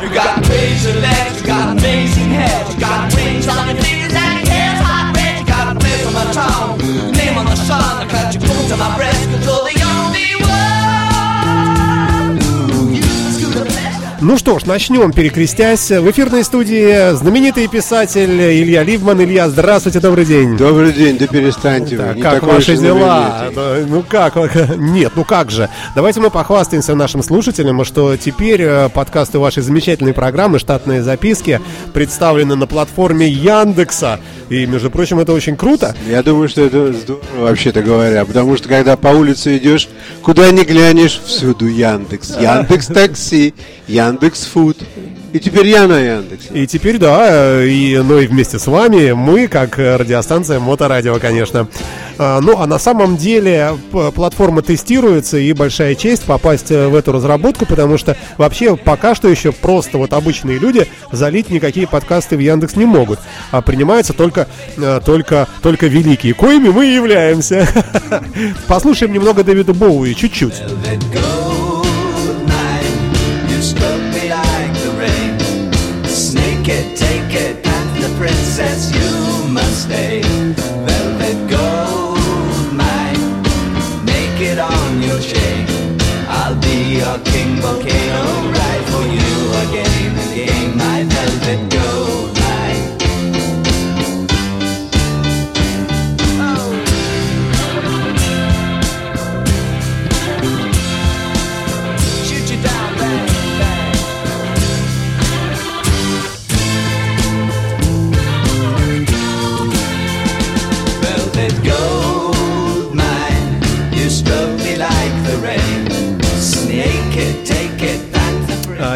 You got crazy legs, you got amazing head, you got rings on your fingers and your hair's hot red. You got a place on my tongue, name on the sun, I cut your bones on my breast, Ну что ж, начнем, перекрестясь. В эфирной студии знаменитый писатель Илья Ливман. Илья, здравствуйте, добрый день. Добрый день, да перестаньте Так, вы. не как ваши дела? Ну как? Нет, ну как же. Давайте мы похвастаемся нашим слушателям, что теперь э, подкасты вашей замечательной программы «Штатные записки» представлены на платформе Яндекса. И, между прочим, это очень круто. Я думаю, что это здорово, вообще-то говоря, потому что когда по улице идешь, куда ни глянешь, всюду Яндекс. Яндекс такси, Яндекс фуд. И теперь я на Яндексе. И теперь, да, э, и, ну и вместе с вами мы, как э, радиостанция Моторадио, конечно. А, Ну, а на самом деле платформа тестируется, и большая честь попасть э, в эту разработку, потому что вообще пока что еще просто вот обычные люди залить никакие подкасты в Яндекс не могут, а принимаются только, э, только, только великие, коими мы и являемся. Послушаем немного Дэвида Боуи, чуть-чуть.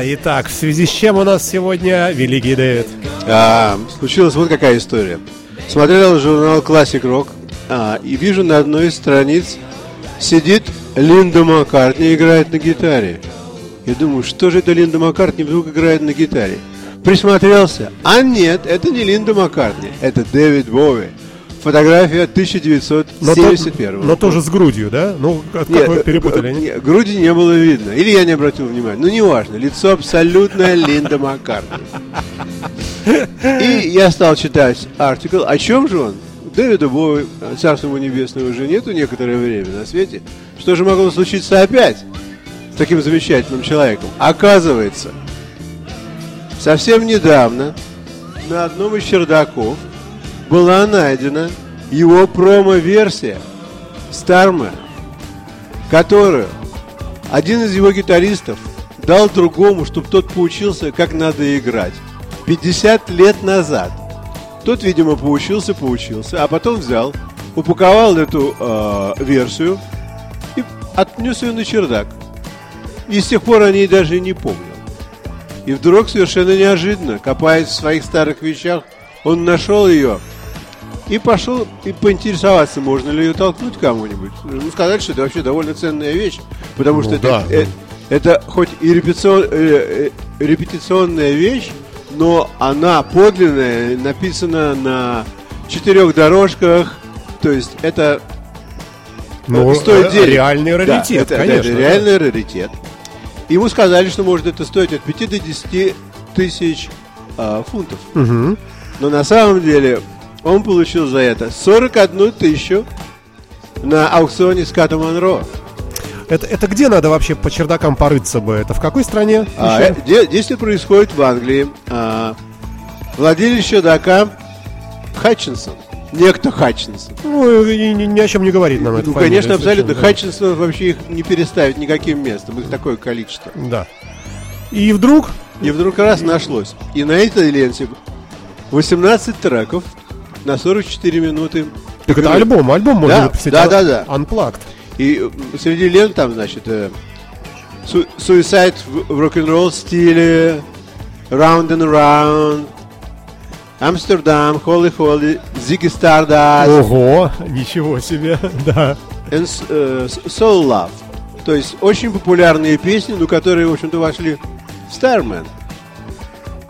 Итак, в связи с чем у нас сегодня великий Дэвид? А, случилась вот какая история. Смотрел журнал Classic Rock а, и вижу на одной из страниц сидит Линда Маккартни и играет на гитаре. Я думаю, что же это Линда Маккартни вдруг играет на гитаре? Присмотрелся. А нет, это не Линда Маккартни, это Дэвид Боуи. Фотография Но, то- 1971 но тоже с грудью, да? Ну, как, как вы перепутали? не? не- груди не было видно. Или я не обратил внимания. Ну, неважно. Лицо абсолютная Линда Маккартни. И я стал читать артикл. О чем же он? Дэвида Боуи, царство ему небесное, уже нету некоторое время на свете. Что же могло случиться опять с таким замечательным человеком? Оказывается, совсем недавно на одном из чердаков была найдена его промо-версия Starman, которую один из его гитаристов дал другому, чтобы тот поучился, как надо играть. 50 лет назад. Тот, видимо, поучился, поучился, а потом взял, упаковал эту э, версию и отнес ее на чердак. И с тех пор о ней даже не помнил. И вдруг совершенно неожиданно, копаясь в своих старых вещах, он нашел ее и пошел и поинтересоваться, можно ли ее толкнуть кому-нибудь. Ну, сказать, что это вообще довольно ценная вещь, потому Ну что да, это, э, это хоть и репетицион- э, э, репетиционная вещь, но она подлинная, написана на четырех дорожках, то есть это Ну, стоит э, денег. реальный Да, раритет, это, конечно. это да. реальный раритет. Ему сказали, что может это стоить от 5 до 10 тысяч а, фунтов. Мгм. Но на самом деле он получил за это 41 тысячу на аукционе Ската Монро. Это, это где надо вообще по чердакам порыться бы? Это в какой стране? А, э, де- действие происходит в Англии. А, владелец чердака Хатчинсон. Некто Хатчинсон. Ну, и ни, ни о чем не говорит нам это. Ну, конечно, абсолютно. Хатчинсон вообще их не переставить никаким местом. Их такое количество. Да. И вдруг И вдруг раз нашлось. И на этой ленте 18 треков на 44 минуты. Так это альбом, альбом можно Да, выпустить. да, а- да, да. Unplugged. И среди лент там, значит, э, Су- Suicide в, в рок-н-ролл стиле, Round and Round, Амстердам, Holy Holy, Ziggy Stardust, Ого, ничего себе, да. and э, S- Soul Love. То есть очень популярные песни, ну, которые, в общем-то, вошли в Starman.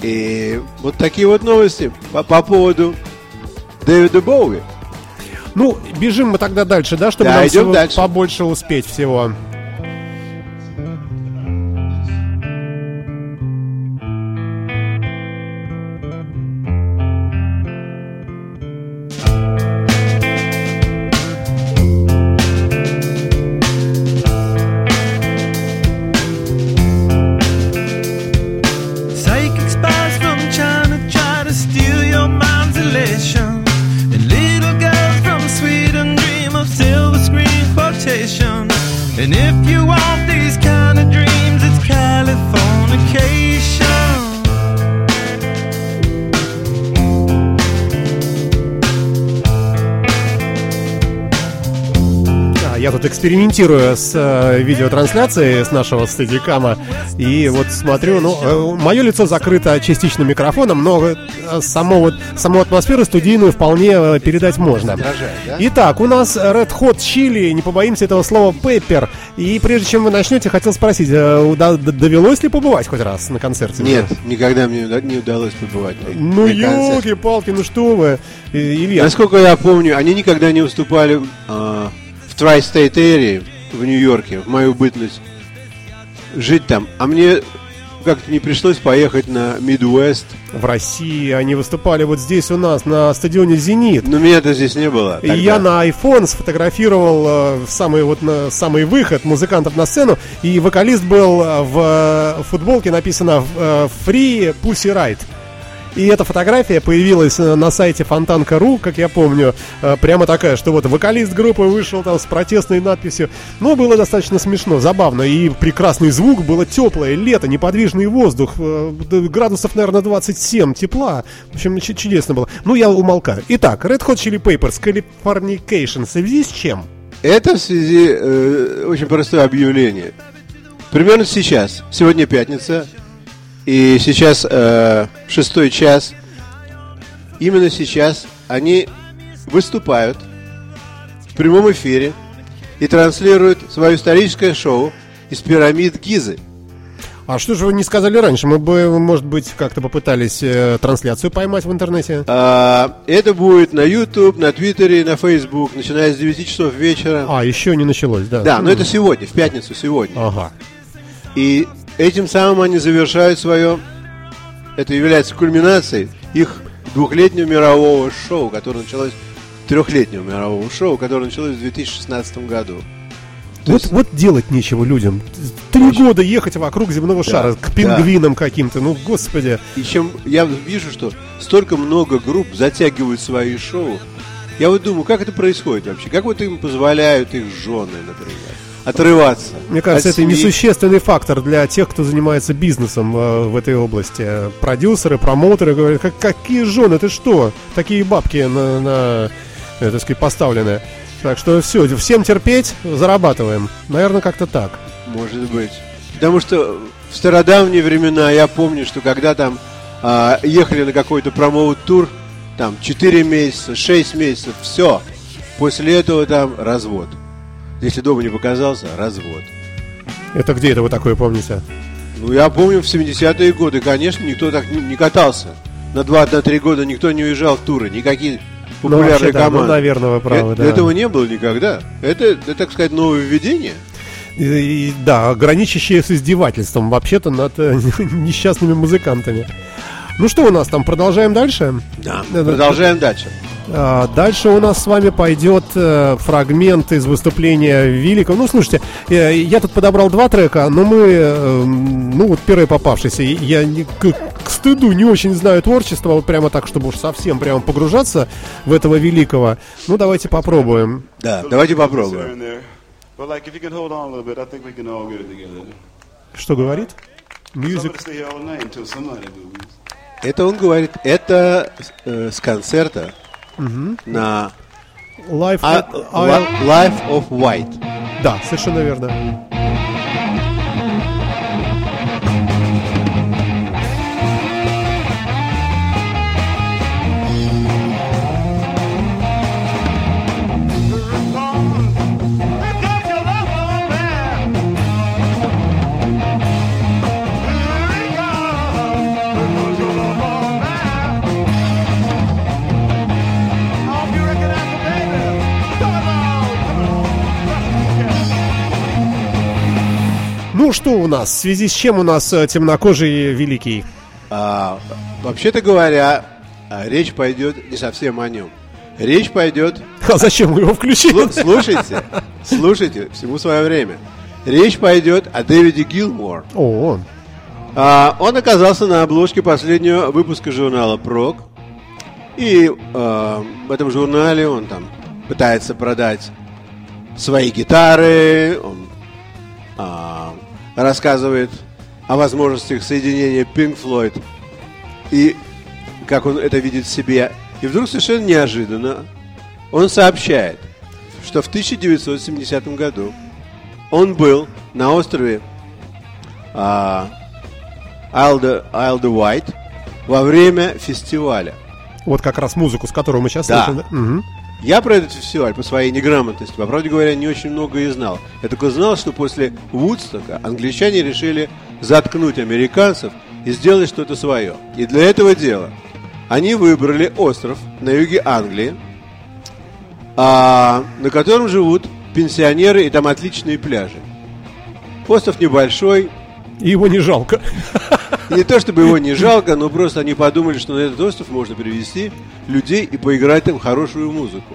И вот такие вот новости по, по поводу Дэвида Боуи. Ну, бежим мы тогда дальше, да, чтобы Да, нам всего дальше. побольше успеть всего. Экспериментирую с э, видеотрансляцией с нашего стадикама и вот смотрю, ну, мое лицо закрыто частично микрофоном, но э, само вот, саму атмосферу студийную вполне э, передать можно. Да? Итак, у нас Red Hot Chili, не побоимся этого слова, Pepper. И прежде чем вы начнете, хотел спросить, э, уда- д- довелось ли побывать хоть раз на концерте? Нет, никогда мне не удалось побывать. на- Ну, елки-палки, ну что вы, Э, Илья. Насколько я помню, они никогда не выступали а, в Tri-State Area в Нью-Йорке, в мою бытность жить там. А мне как-то не пришлось поехать на Midwest. В России они выступали вот здесь у нас, на стадионе «Зенит». Но меня-то здесь не было. И тогда. я на iPhone сфотографировал э, самый вот на самый выход музыкантов на сцену, и вокалист был э, в э, футболке написано э, Free Pussy Riot. И эта фотография появилась э, на сайте фонтанка.ру, как я помню, э, прямо такая, что вот вокалист группы вышел там с протестной надписью. Ну, было достаточно смешно, забавно, и прекрасный звук, было теплое лето, неподвижный воздух, э, градусов, наверное, 27 тепла. В общем, чудесно было. Ну, я умолкаю. Итак, Red Hot Chili Peppers, Californication, в связи с чем? Это в связи э, очень простое объявление. Примерно сейчас. Сегодня пятница. И сейчас э, шестой час. Именно сейчас они выступают в прямом эфире и транслируют свое историческое шоу из пирамид Гизы. А что же вы не сказали раньше? Мы бы, может быть, как-то попытались э, трансляцию поймать в интернете. А, это будет на YouTube, на Твиттере, на Facebook, начиная с 9 часов вечера. А, еще не началось, да? Да, но это сегодня, в пятницу сегодня. Ага. И этим самым они завершают свое, это является кульминацией их двухлетнего мирового шоу, которое началось, трехлетнего мирового шоу, которое началось в 2016 году. То Вот, есть- вот делать нечего людям. Три года ехать вокруг земного шара к пингвинам каким-то. Ну, господи. И чем я вижу, что столько много групп затягивают свои шоу, я вот думаю, как это происходит вообще? Как вот им позволяют их жены, например, отрываться? Мне кажется, это семьи? несущественный фактор для тех, кто занимается бизнесом э, в этой области. Продюсеры, промоутеры говорят, как, какие жены, ты что? Такие бабки на, на э, так сказать, поставлены. Так что все, всем терпеть, зарабатываем. Наверное, как-то так. Может быть. Потому что в стародавние времена я помню, что когда там а, ехали на какой-то промоут-тур, там 4 месяца, 6 месяцев, все. После этого там развод. Если дома не показался, развод. Это где это вы такое помните? Ну, я помню, в 70-е годы, конечно, никто так не, не катался. На 2-3 года никто не уезжал в туры, никакие Ну, популярные вообще, да, ну, команды. наверное, вы правы, Э- да. Этого не было никогда. Это, это, так сказать, нововведение. И- да, граничащие с издевательством вообще-то над э, несчастными музыкантами. Ну что у нас там, продолжаем дальше? Да. Да, да. Продолжаем дальше. А, Дальше у нас с вами пойдет э, фрагмент из выступления великого. Ну, слушайте, э, я тут подобрал два трека, но мы, э, ну, вот первый попавшийся. Я не- к, к стыду не очень знаю творчество, вот прямо так, чтобы уж совсем прямо погружаться в этого великого. Ну, давайте попробуем. Да, давайте попробуем. Что говорит? Music. Это он говорит, это э, с концерта на Life, А- Li- Life of White. Да, совершенно верно. Ну что у нас? В связи с чем у нас э, темнокожий великий? А, вообще-то говоря, а, речь пойдет не совсем о нем. Речь пойдет... А зачем вы его включили? Слу- Слушайте, слушайте, всему свое время. Речь пойдет о Дэвиде Гилмор. О, А, он оказался на обложке последнего выпуска журнала Прок. И а, в этом журнале он там пытается продать свои гитары, он а, рассказывает о возможностях соединения Pink Floyd и как он это видит в себе. И вдруг совершенно неожиданно он сообщает, что в 1970 году он был на острове а, Isle de White во время фестиваля. Вот как раз музыку, с которой мы сейчас Да. слышим. да? Мгм. Я про этот фестиваль по своей неграмотности, по правде говоря, не очень много и знал. Я только знал, что после Вудстока англичане решили заткнуть американцев и сделать что-то свое. И для этого дела они выбрали остров на юге Англии, а, на котором живут пенсионеры и там отличные пляжи. Остров небольшой, И его не жалко. не то чтобы его не жалко, но просто они подумали, что на этот остров можно привезти людей и поиграть там хорошую музыку.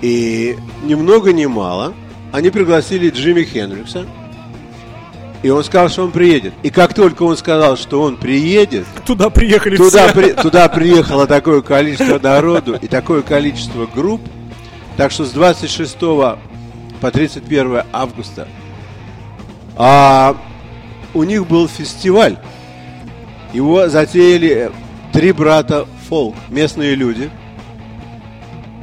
И ни много ни мало они пригласили Джимми Хендрикса. И он сказал, что он приедет. И как только он сказал, что он приедет, Туда приехали туда, все. при- туда приехало такое количество народу и такое количество групп. Так что с 26 по 31 августа а, у них был фестиваль. Его затеяли э, три брата фолк, местные люди.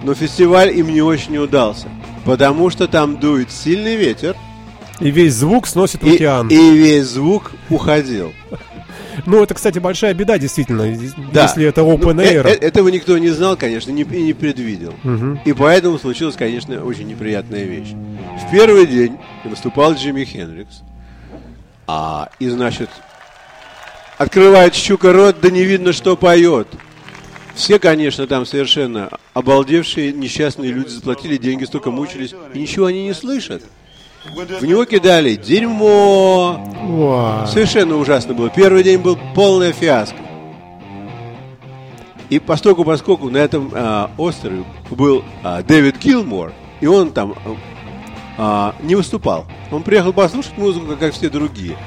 Но фестиваль им не очень удался. Потому что там дует сильный ветер, И весь звук сносит в и, океан. и весь звук уходил. Ну, это, кстати, большая беда, действительно. Да. Если это open Ну, air. э- этого никто не знал, конечно, не- и не предвидел. И поэтому случилась, конечно, очень неприятная вещь. В первый день выступал Джимми Хендрикс. А, и, значит, открывает щука рот, да не видно, что поет. Все, конечно, там совершенно обалдевшие, несчастные люди заплатили деньги, столько мучились, и ничего они не слышат. В него кидали дерьмо. Совершенно ужасно было. Первый день был полная фиаско. И поскольку, поскольку на этом а, острове был а, Дэвид Гилмор, и он там а, не выступал. Он приехал послушать музыку, как все другие.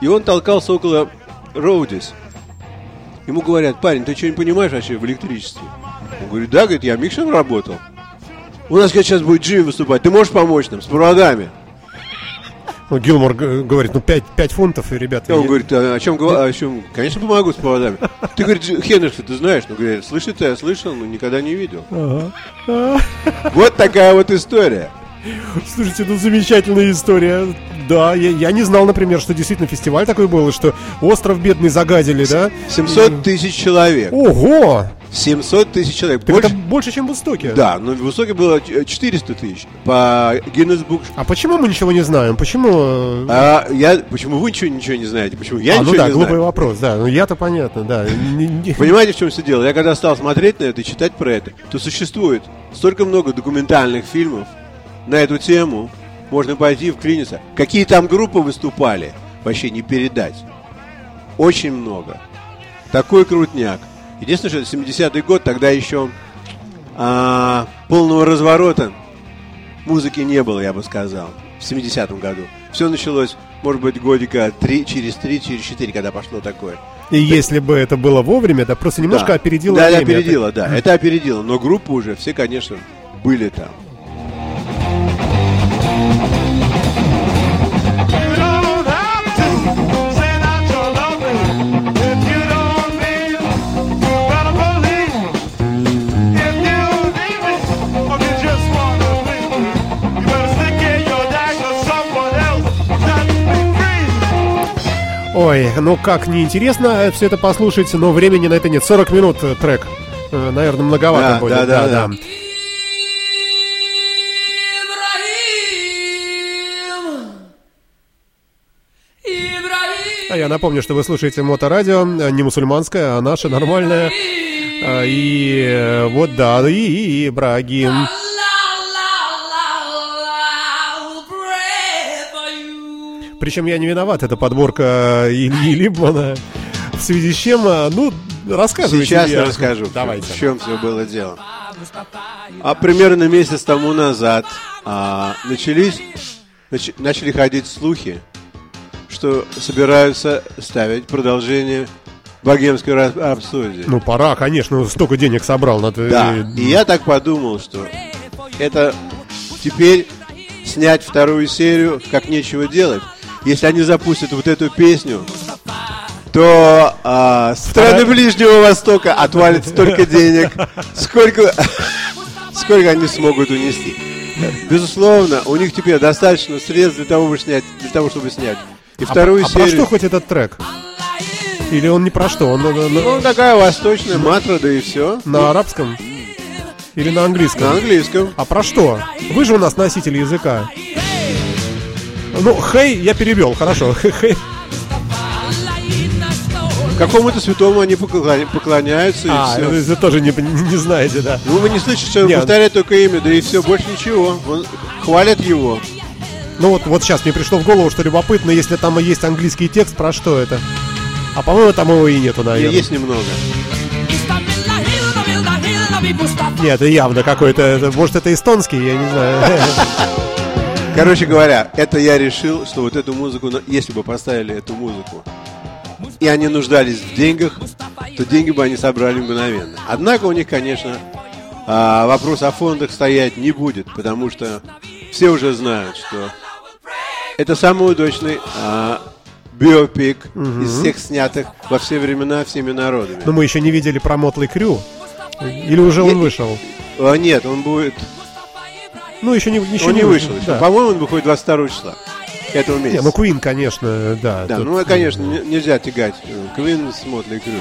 И он толкался около Роудис. Ему говорят, парень, ты что не понимаешь вообще в электричестве? Он говорит, да, говорит, я микшером работал. У нас сейчас будет Джимми выступать, ты можешь помочь нам с проводами? Ну, Гилмор говорит, ну 5, 5 фунтов, и, ребята. Он я- говорит, а о чем, о чем? Конечно, помогу с проводами. Ты, говорит, Хенрикса, ты знаешь? Ну, говорит, слышит, я слышал, но никогда не видел. Вот такая вот история. Слушайте, ну замечательная история. Да, я, я не знал, например, что действительно фестиваль такой был, и что остров бедный загадили, да? 700 тысяч человек. Ого! 700 тысяч человек. Так Больше- это больше, чем в Истоке. Да, но в высоке было ч- 400 тысяч. По Гиннес Бук. А почему мы ничего не знаем? Почему... э, А я, почему вы ничего, ничего не знаете? Почему я а, ну ничего да, не глупый знаю? вопрос, да. Ну я-то понятно, да. Понимаете, в чем все дело? Я когда стал смотреть на это и читать про это, то существует столько много документальных фильмов на эту тему. Можно пойти в Клиниса. Какие там группы выступали, вообще не передать. Очень много. Такой крутняк. Единственное, что 70-й год, тогда еще а, полного разворота музыки не было, я бы сказал. В 70-м году. Все началось, может быть, годика 3, через 3, через 4, когда пошло такое. И если бы это было вовремя, да, просто немножко Да. опередило Да, время. опередило, да. Это опередило. Но группы уже все, конечно, были там. Ой, ну как неинтересно все это послушать, но времени на это нет. 40 минут э, трек. Э, Наверное, многовато Да, будет. да, да, да. А я напомню, что вы слушаете моторадио, э, не мусульманское, а наше нормальное. И вот да, и, и Ибрагим. Причем я не виноват, это подборка Ильи Либмана. В связи с чем, э, ну, рассказывайте. Сейчас я расскажу, Давайте. в чем все было дело. А примерно месяц тому назад а, начались, нач- начали ходить слухи, что собираются ставить продолжение богемской рап- рапсодии. Ну, пора, конечно, столько денег собрал. Надо, Да, э, и я так подумал, что это теперь снять вторую серию, как нечего делать. Если они запустят вот эту песню, то а, страны Ближнего Востока отвалят столько денег, сколько, сколько они смогут унести. Безусловно, у них теперь достаточно средств для того, чтобы снять, для того, чтобы снять. И А вторую про- а про серию. что хоть этот трек? Или он не про что? Он на- на- Ну, такая восточная матра, да и все. на арабском? Или на английском? На английском. А про что? Вы же у нас носитель языка. Ну, хей, я перевел, хорошо. Хей. Какому-то святому они поклоня- поклоняются и А, все. вы тоже не, не знаете, да. Ну, вы не слышите, что он Нет. повторяет только имя, да и все, больше ничего. Он хвалят его. Ну вот, вот сейчас мне пришло в голову, что любопытно, если там и есть английский текст, про что это? А по-моему, там его и нету, И наверное. Есть немного. Нет, это явно какой-то, может, это эстонский, я не знаю. Короче говоря, это я решил, что вот эту музыку, на- если бы поставили эту музыку, и они нуждались в деньгах, то деньги бы они собрали мгновенно. Однако у них, конечно, а, вопрос о фондах стоять не будет, потому что все уже знают, что это самый удачный а, биопик из всех снятых во все времена всеми народами. Но мы еще не видели про Мотлey Крю. Или уже он Я- вышел? А, нет, он будет... Ну, еще не, еще он не вышел еще. Да. По-моему, он выходит 22 числа этого Не, месяца. ну Queen, конечно, да. Да, тут- ну, конечно, не- нельзя тягать Квин с Мотли Крю.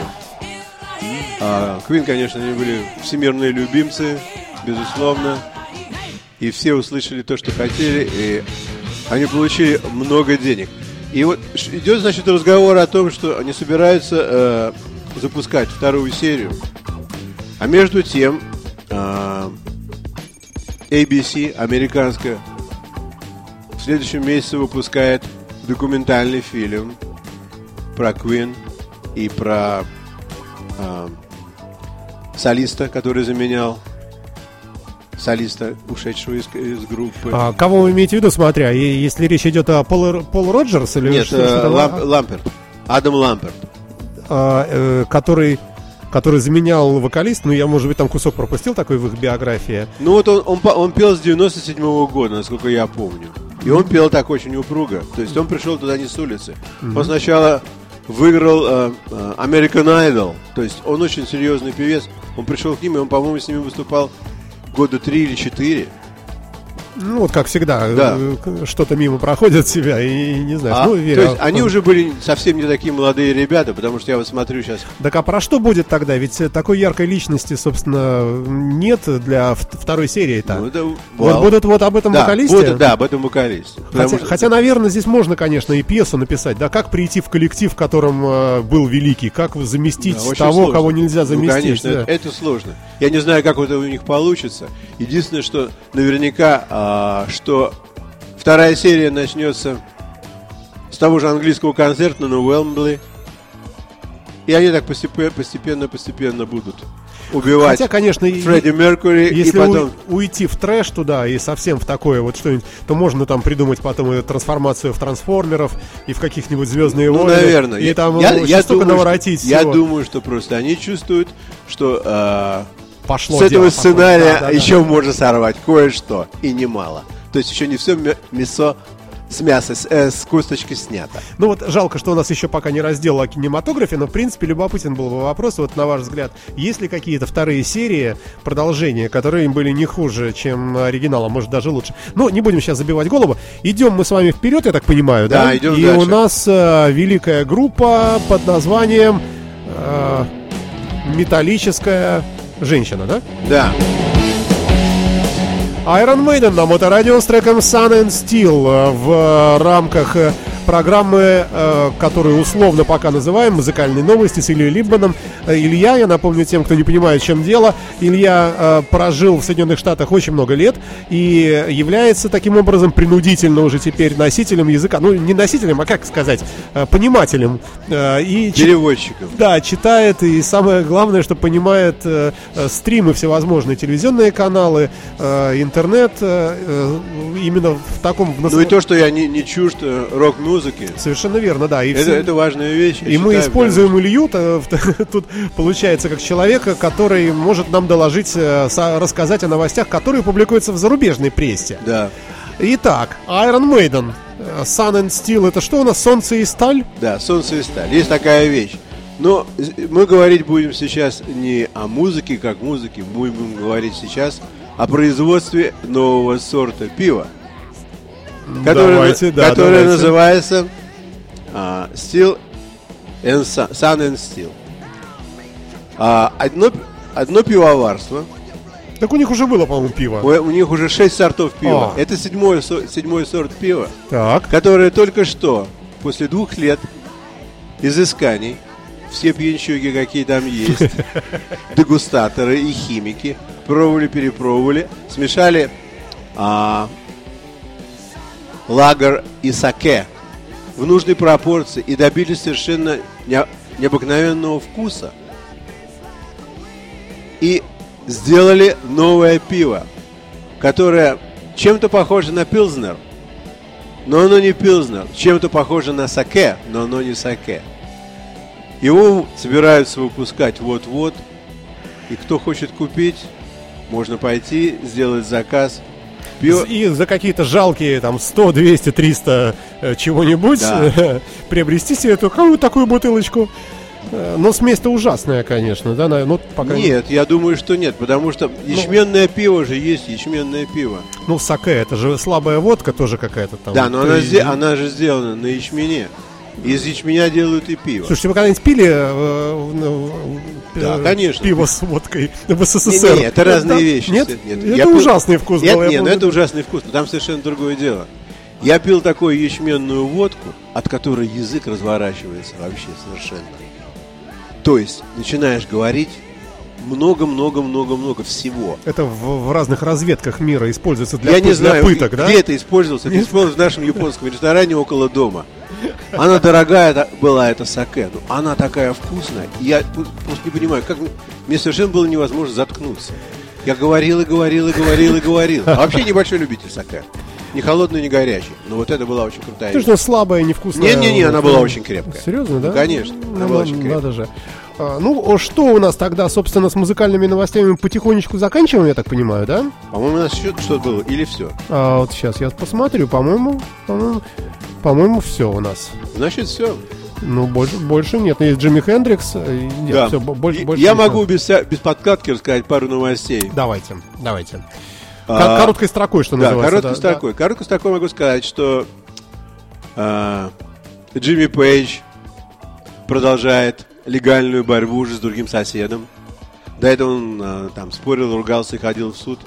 А Квин, конечно, они были всемирные любимцы, безусловно. И все услышали то, что хотели, и они получили много денег. И вот идет, значит, разговор о том, что они собираются э, запускать вторую серию. А между тем, а, ABC, американская, в следующем месяце выпускает документальный фильм про Queen и про а, солиста, который заменял солиста, ушедшего из, из группы. А кого вы имеете в виду, смотря, если речь идет о Пол, Пол Роджерс или Нет, что- э, что-то- Ламп- Ламперт. Адам Ламперт. а, э, который, который заменял вокалист, ну я, может быть, там кусок пропустил такой в их биографии. Ну вот он, он, он пел с 97 года, насколько я помню. И он пел так очень упруго. То есть он пришел туда не с улицы. Он сначала выиграл э, э, American Idol. То есть он очень серьезный певец. Он пришел к ним, и он, по-моему, с ними выступал года три или четыре. Ну, вот как всегда, Да. э, что-то мимо проходит себя, и не знаю, А, ну, то верю. есть они уже были совсем не такие молодые ребята, потому что я вот смотрю сейчас. Так а про что будет тогда? Ведь э, такой яркой личности, собственно, нет для второй серии-то. Ну, это вот вау. будут вот об этом да, вокалисте? будут, да, об этом вокалисте. Хотя, что- хотя, наверное, здесь можно, конечно, и пьесу написать, да, как прийти в коллектив, в котором э, был великий, как заместить Да, того, сложно. кого нельзя Ну, заместить. конечно, да. это, это сложно. Я не знаю, как это у них получится. Единственное, что наверняка, а, что вторая серия начнется с того же английского концерта на Уэлмбли. И они так постепенно, постепенно, постепенно будут убивать Хотя, конечно, и- Фредди Меркури и Если потом... у- уйти в трэш туда и совсем в такое вот что-нибудь, то можно там придумать потом и трансформацию в трансформеров и в каких-нибудь звездные Ну, войны. наверное. И там я, я столько думаю, наворотить что, я всего. думаю, что просто они чувствуют, что а, Пошло с этого дело, сценария Да, да, да. еще можно сорвать кое-что, и немало. То есть еще не все мясо с мяса, с, э, с косточки снято. Ну вот жалко, что у нас еще пока не раздел о кинематографе, но в принципе любопытен был бы вопрос, вот на ваш взгляд, есть ли какие-то вторые серии, продолжения, которые были не хуже, чем оригинал, а может даже лучше. Но не будем сейчас забивать голову. Идем мы с вами вперед, я так понимаю, да? Да, идем И дальше. у нас э, великая группа под названием э, «Металлическая женщина», да? Да. Iron Maiden на моторадио с треком Sun and Steel э, в рамках э, программы, э, которую условно пока называем «Музыкальные новости» с Ильей Либманом. Э, Илья, я напомню тем, кто не понимает, чем дело, Илья э, прожил в Соединенных Штатах очень много лет и является таким образом принудительно уже теперь носителем языка, ну не носителем, а как сказать, понимателем. И Переводчиком. да, читает и самое главное, что понимает стримы всевозможные, телевизионные каналы, интернет, именно в таком... Ну и то, что я не, не чужд э, рок-музыки, Совершенно верно, да. И, это, все- это важная вещь. и мы считаю, используем Илью то- в- тут, получается, как человека, который может нам доложить, э, рассказать о новостях, которые публикуются в зарубежной прессе. Да. Итак, Iron Maiden. э, Sun and Steel это что у нас? Солнце и сталь? Да, солнце и сталь. Есть такая вещь. Но мы говорить будем сейчас не о музыке как музыке, мы будем говорить сейчас о производстве нового сорта пива, которое, Давайте, да, которое давайте. называется а, Steel and Sun, Sun and Steel. А, одно, одно пивоварство, Так у них уже было, по-моему, пиво. у, у них уже шесть сортов пива. А. Это седьмой, со- седьмой сорт пива. Так. которые только что, после двух лет изысканий, все пьянчуги, какие там есть, дегустаторы и химики, пробовали, перепробовали, смешали а, лагер и саке в нужной пропорции и добились совершенно не- необыкновенного вкуса. И сделали новое пиво, которое чем-то похоже на пилзнер, но оно не пилзнер. Чем-то похоже на саке, но оно не саке. Его собираются выпускать вот-вот. И кто хочет купить, можно пойти, сделать заказ. Пиво... И за какие-то жалкие там 100, 200, 300 э, чего-нибудь Да. приобрести себе эту какую такую бутылочку. Э, Но смесь-то ужасная, конечно, да? Ну, пока... Нет, я думаю, что нет, потому что ячменное пиво же есть ячменное пиво. Ну, саке, это же слабая водка тоже какая-то там. Да, но То она, она же сделана на ячмене. Из ячменя делают и пиво. Слушайте, вы когда-нибудь пили э, в- Да, э, конечно. пиво с водкой в СССР? Не, не, это разные Да? вещи. Нет? Нет, это я пил- ужасный вкус Нет, был. я не, ну это ужасный вкус, но там совершенно другое дело. Я пил такую ячменную водку, от которой язык разворачивается вообще совершенно. То есть начинаешь говорить много-много-много-много всего. Это в, в разных разведках мира используется для, Я пы- не для знаю, пыток, где да? это использовалось. Это использовалось в нашем японском ресторане около дома. Она дорогая была, эта саке. но она такая вкусная. Я просто не понимаю, как мне, совершенно было невозможно заткнуться. Я говорил и говорил и говорил и говорил. А вообще небольшой любитель саке. Не холодный, не горячий. Но вот это была очень крутая Ты что, слабая, невкусная? Не-не-не, она была ну, очень крепкая. Серьезно, да? Ну, конечно, она была очень крепкая. Надо же. А, ну, что у нас тогда, собственно, с музыкальными новостями мы потихонечку заканчиваем, я так понимаю, да? По-моему, у нас еще что-то было. Или все. А, вот сейчас я посмотрю, по-моему, по-моему, по-моему, все у нас. Значит, все. Ну, больше, больше нет. Есть Джимми Хендрикс. э, Нет, Да. бо- больше, И- больше Я могу без, без подкатки рассказать пару новостей. Давайте, давайте. А, Ко- Короткой строкой, что Да, называется. короткой да, строкой. Короткой строкой могу сказать, что а, Джимми Пейдж продолжает легальную борьбу уже с другим соседом. До этого он а, там спорил, ругался и ходил в суд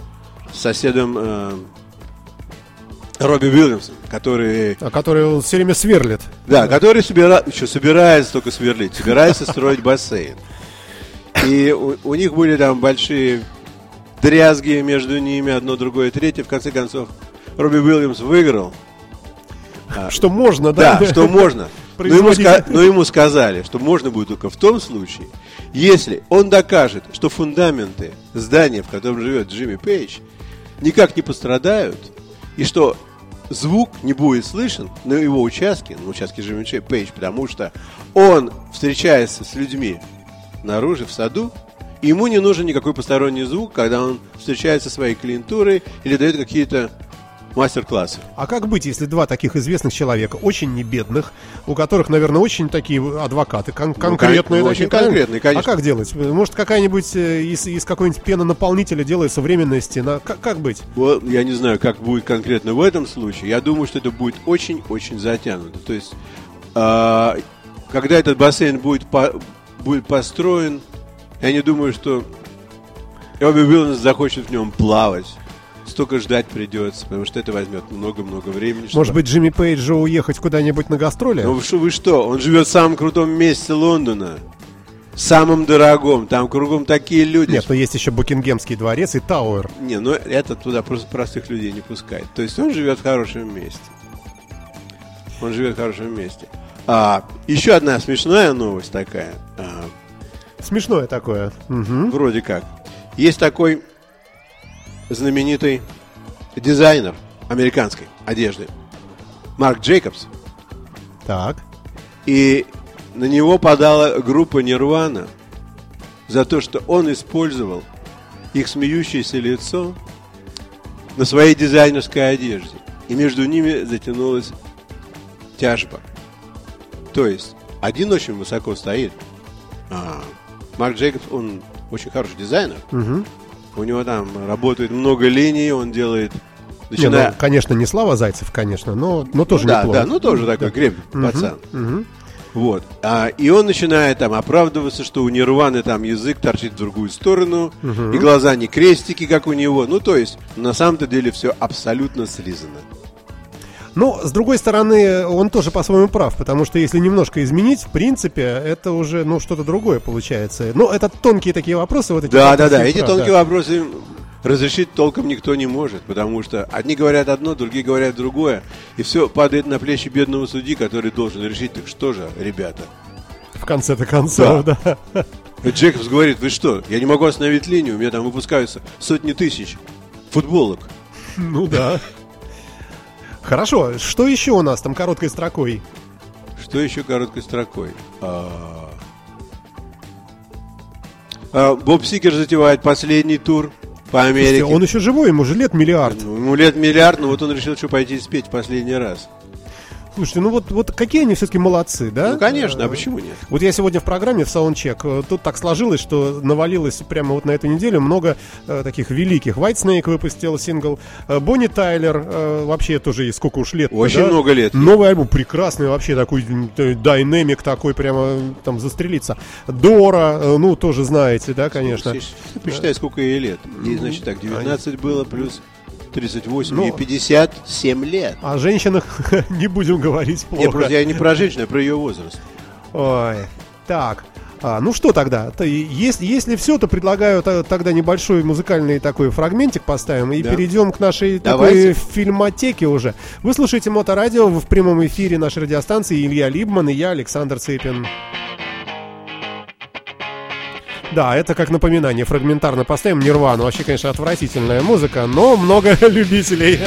с соседом а, Робби Уильямсом, который. А Который он все время сверлит. да, который собира- еще собирается только сверлить, собирается строить бассейн. И у, у них были там большие дрязги между ними, одно, другое, третье. В конце концов, Робби Уильямс выиграл. Что можно, да? Да, что можно. Но ему, Производитель. ска- но ему сказали, что можно будет только в том случае, если он докажет, что фундаменты здания, в котором живет Джимми Пейдж, никак не пострадают, и что звук не будет слышен на его участке, на участке Джимми Пейдж, потому что он встречается с людьми наружу, в саду, и ему не нужен никакой посторонний звук, когда он встречается со своей клиентурой или дает какие-то мастер-классы. А как быть, если два таких известных человека, очень не бедных, у которых, наверное, очень такие адвокаты, кон- конкретные ну, такие, очень конкретные, конечно. А как делать? Может, какая-нибудь э, из, из какой-нибудь пенонаполнителя делается временная стена? Как, как быть? Вот, я не знаю, как будет конкретно в этом случае. Я думаю, что это будет очень-очень затянуто. То есть, а, когда этот бассейн будет, по- будет построен, я не думаю, что Робби Уилланс захочет в нем плавать. Столько ждать придется, потому что это возьмет много-много времени. чтобы- Может быть, Джимми Пейджу уехать куда-нибудь на гастроли? Ну вы что, вы что? Он живет в самом крутом месте Лондона. Самом дорогом. Там кругом такие люди. Нет, но есть еще Букингемский дворец и Тауэр. Не, ну это туда просто простых людей не пускает. То есть он живет в хорошем месте. Он живет в хорошем месте. А, еще одна смешная новость такая. а, Смешное такое. Мгм. вроде как. Есть такой знаменитый дизайнер американской одежды. Марк Джейкобс. Так. И на него подала группа Нирвана за то, что он использовал их смеющееся лицо на своей дизайнерской одежде. и между ними затянулась тяжба. То есть, один очень высоко стоит. А, Марк Джейкобс, он очень хороший дизайнер. У него там работает много линий, он делает... Не, начиная- ну, конечно, не Слава Зайцев, конечно, но, но тоже да, неплохо. да, ну тоже такой крепкий Мгм, пацан. мгм. Вот. А, и он начинает там оправдываться, что у Нирваны там язык торчит в другую сторону, и глаза не крестики, как у него. Ну, то есть, на самом-то деле все абсолютно слизано. Но, с другой стороны, он тоже по-своему прав, потому что если немножко изменить, в принципе, это уже, ну, что-то другое получается. Но это тонкие такие вопросы, вот эти Да, да, да. и Эти прав, тонкие да. вопросы разрешить толком никто не может, потому что одни говорят одно, другие говорят другое, и все падает на плечи бедного судьи, который должен решить, так что же, ребята. В конце-то концов, да. Джекобс говорит, вы что, я не могу остановить линию, у меня там выпускаются сотни тысяч футболок. Ну да. Хорошо, что еще у нас там короткой строкой? Что еще короткой строкой? А, а, Боб Сикер затевает последний тур по Америке. Он еще живой, ему же лет миллиард. Ну, ему лет миллиард, но вот он решил, что пойти спеть в последний раз. Слушайте, ну вот, вот какие они все-таки молодцы, да? Ну, конечно, а Э, почему нет? Вот я сегодня в программе в Soundcheck, э, тут так сложилось, что навалилось прямо вот на эту неделю много э, таких великих. White Snake выпустил сингл, э, Бонни Тайлер, э, вообще тоже и сколько уж лет. Очень много лет. Новый альбом прекрасный, вообще такой дайнамик такой, прямо там застрелиться. Дора, э, ну тоже знаете, да, конечно. Слушай, Посчитай, сколько ей лет. Ей, значит, так, 19 было, плюс 38, Ну. ей 57 лет. О женщинах не будем говорить плохо. Не, просто я не про женщину, а про ее возраст. Ой, так. А, ну что тогда? То и Если, если все, то предлагаю та- тогда небольшой музыкальный такой фрагментик поставим и Да. перейдем к нашей Давайте. такой фильмотеке уже. Вы слушаете Моторадио в прямом эфире нашей радиостанции Илья Либман и я, Александр Цыпин. Да, это как напоминание, фрагментарно поставим Нирвану. Вообще, конечно, отвратительная музыка, но много любителей.